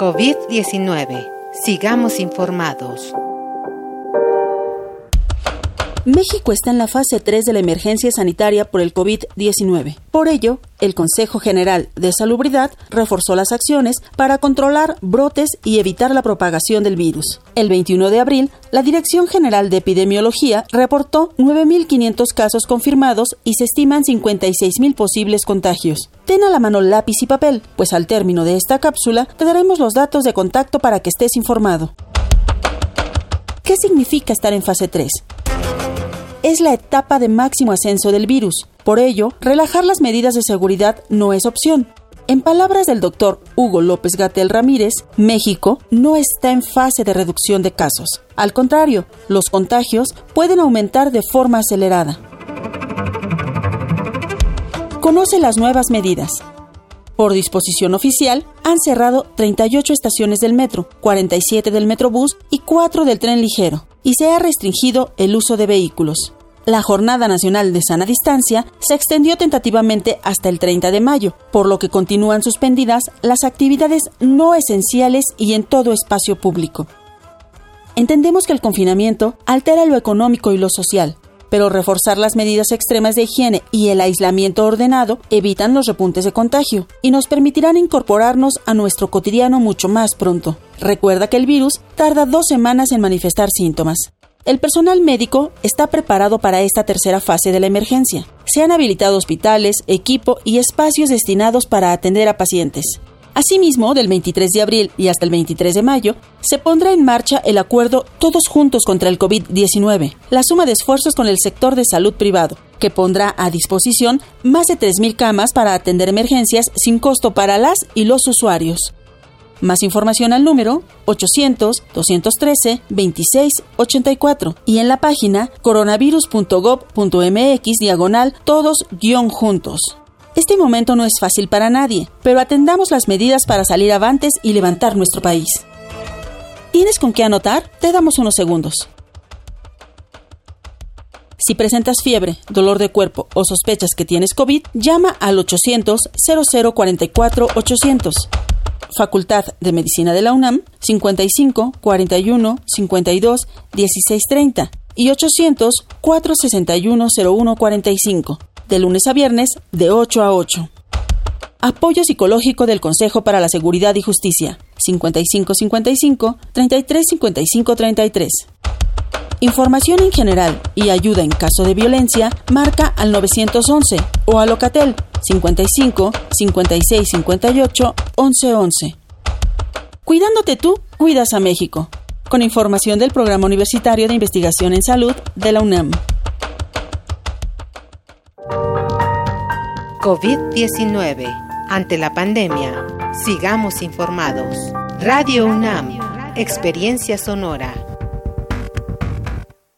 COVID-19. Sigamos informados. México está en la fase 3 de la emergencia sanitaria por el COVID-19. Por ello, el Consejo General de Salubridad reforzó las acciones para controlar brotes y evitar la propagación del virus. El 21 de abril, la Dirección General de Epidemiología reportó 9.500 casos confirmados y se estiman 56.000 posibles contagios. Ten a la mano lápiz y papel, pues al término de esta cápsula te daremos los datos de contacto para que estés informado. ¿Qué significa estar en fase 3? Es la etapa de máximo ascenso del virus. Por ello, relajar las medidas de seguridad no es opción. En palabras del doctor Hugo López Gatel Ramírez, México no está en fase de reducción de casos. Al contrario, los contagios pueden aumentar de forma acelerada. Conoce las nuevas medidas. Por disposición oficial, han cerrado 38 estaciones del metro, 47 del metrobús y 4 del tren ligero, y se ha restringido el uso de vehículos. La Jornada Nacional de Sana Distancia se extendió tentativamente hasta el 30 de mayo, por lo que continúan suspendidas las actividades no esenciales y en todo espacio público. Entendemos que el confinamiento altera lo económico y lo social, pero reforzar las medidas extremas de higiene y el aislamiento ordenado evitan los repuntes de contagio y nos permitirán incorporarnos a nuestro cotidiano mucho más pronto. Recuerda que el virus tarda dos semanas en manifestar síntomas. El personal médico está preparado para esta tercera fase de la emergencia. Se han habilitado hospitales, equipo y espacios destinados para atender a pacientes. Asimismo, del 23 de abril y hasta el 23 de mayo, se pondrá en marcha el acuerdo Todos Juntos contra el COVID-19, la suma de esfuerzos con el sector de salud privado, que pondrá a disposición más de 3.000 camas para atender emergencias sin costo para las y los usuarios. Más información al número 800-213-2684 y en la página coronavirus.gov.mx diagonal todos guion juntos. Este momento no es fácil para nadie, pero atendamos las medidas para salir avantes y levantar nuestro país. ¿Tienes con qué anotar? Te damos unos segundos. Si presentas fiebre, dolor de cuerpo o sospechas que tienes COVID, llama al 800 0044 800. Facultad de Medicina de la UNAM 55 41 52 16 30 y 800 461 01 45 de lunes a viernes de 8 a 8. Apoyo psicológico del Consejo para la Seguridad y Justicia 55 55 33 55 33. Información en general y ayuda en caso de violencia, marca al 911 o a Locatel 55 56 58 11 11. Cuidándote tú, cuidas a México. Con información del Programa Universitario de Investigación en Salud de la UNAM. COVID-19. Ante la pandemia, sigamos informados. Radio UNAM, Experiencia Sonora.